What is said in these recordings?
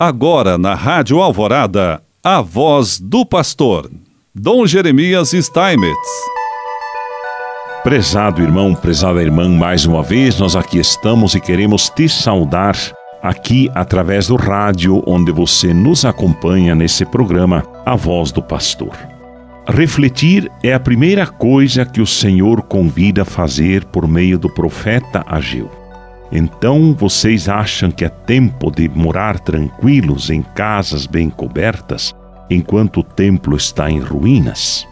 Agora na Rádio Alvorada, a voz do pastor, Dom Jeremias Steinmetz. Prezado irmão, prezada irmã, mais uma vez nós aqui estamos e queremos te saudar aqui através do rádio onde você nos acompanha nesse programa A Voz do Pastor. Refletir é a primeira coisa que o Senhor convida a fazer por meio do profeta Ageu. Então vocês acham que é tempo de morar tranquilos em casas bem cobertas, enquanto o templo está em ruínas?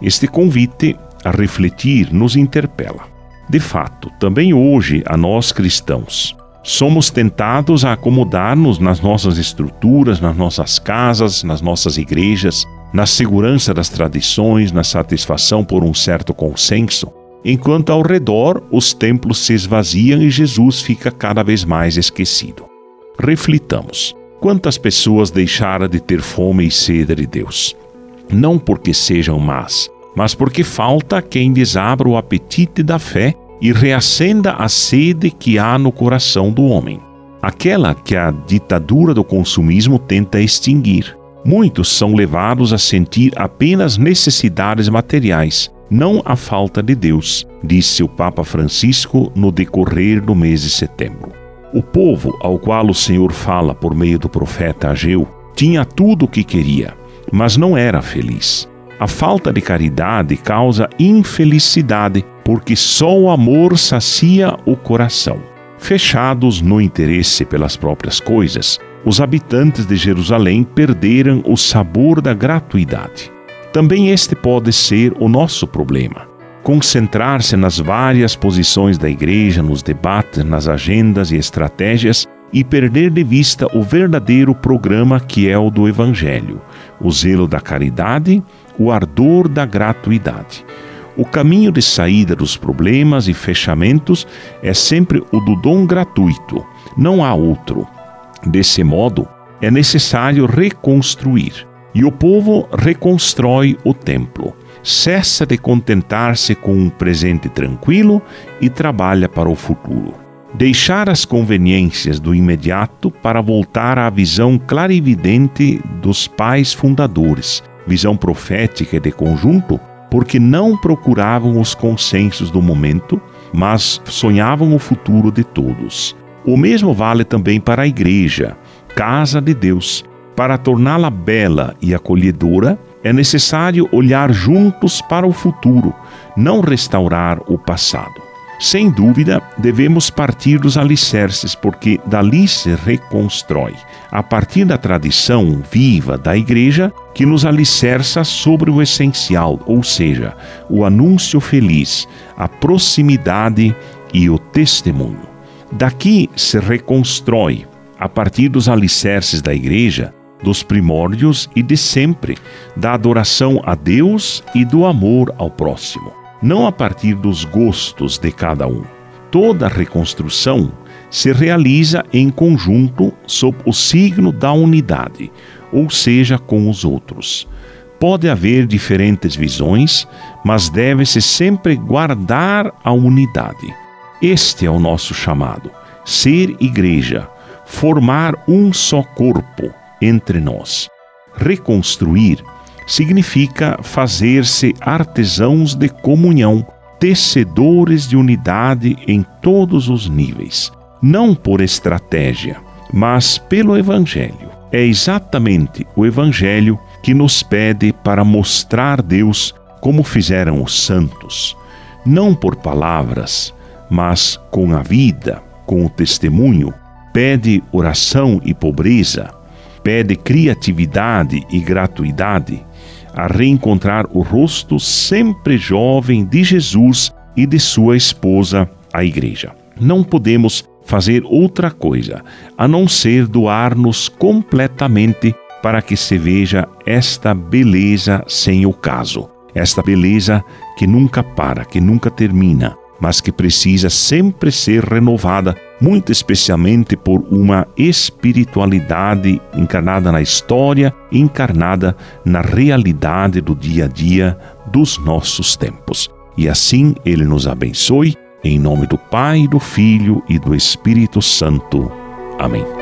Este convite a refletir nos interpela. De fato, também hoje, a nós cristãos, somos tentados a acomodar-nos nas nossas estruturas, nas nossas casas, nas nossas igrejas, na segurança das tradições, na satisfação por um certo consenso, enquanto ao redor os templos se esvaziam e Jesus fica cada vez mais esquecido. Reflitamos: quantas pessoas deixaram de ter fome e sede de Deus? Não porque sejam más, mas porque falta quem desabra o apetite da fé e reacenda a sede que há no coração do homem, aquela que a ditadura do consumismo tenta extinguir. Muitos são levados a sentir apenas necessidades materiais, não a falta de Deus, disse o Papa Francisco no decorrer do mês de setembro. O povo ao qual o Senhor fala por meio do profeta Ageu tinha tudo o que queria, mas não era feliz. A falta de caridade causa infelicidade, porque só o amor sacia o coração. Fechados no interesse pelas próprias coisas, os habitantes de Jerusalém perderam o sabor da gratuidade. Também este pode ser o nosso problema. Concentrar-se nas várias posições da igreja, nos debates, nas agendas e estratégias e perder de vista o verdadeiro programa que é o do Evangelho, o zelo da caridade, o ardor da gratuidade. O caminho de saída dos problemas e fechamentos é sempre o do dom gratuito, não há outro. Desse modo, é necessário reconstruir. E o povo reconstrói o templo. Cessa de contentar-se com um presente tranquilo e trabalha para o futuro. Deixar as conveniências do imediato para voltar à visão clarividente dos pais fundadores, visão profética e de conjunto, porque não procuravam os consensos do momento, mas sonhavam o futuro de todos. O mesmo vale também para a igreja, casa de Deus. Para torná-la bela e acolhedora, é necessário olhar juntos para o futuro, não restaurar o passado. Sem dúvida, devemos partir dos alicerces, porque dali se reconstrói, a partir da tradição viva da Igreja, que nos alicerça sobre o essencial, ou seja, o anúncio feliz, a proximidade e o testemunho. Daqui se reconstrói, a partir dos alicerces da igreja, dos primórdios e de sempre, da adoração a Deus e do amor ao próximo, não a partir dos gostos de cada um. Toda reconstrução se realiza em conjunto sob o signo da unidade, ou seja, com os outros. Pode haver diferentes visões, mas deve-se sempre guardar a unidade. Este é o nosso chamado: ser igreja, formar um só corpo entre nós. Reconstruir significa fazer-se artesãos de comunhão, tecedores de unidade em todos os níveis, não por estratégia, mas pelo Evangelho. É exatamente o Evangelho que nos pede para mostrar Deus como fizeram os santos, não por palavras, mas com a vida, com o testemunho, pede oração e pobreza, pede criatividade e gratuidade, a reencontrar o rosto sempre jovem de Jesus e de sua esposa, a Igreja. Não podemos fazer outra coisa a não ser doar-nos completamente para que se veja esta beleza sem o caso, esta beleza que nunca para, que nunca termina, mas que precisa sempre ser renovada, muito especialmente por uma espiritualidade encarnada na história, encarnada na realidade do dia a dia dos nossos tempos. E assim ele nos abençoe, em nome do Pai, do Filho e do Espírito Santo. Amém.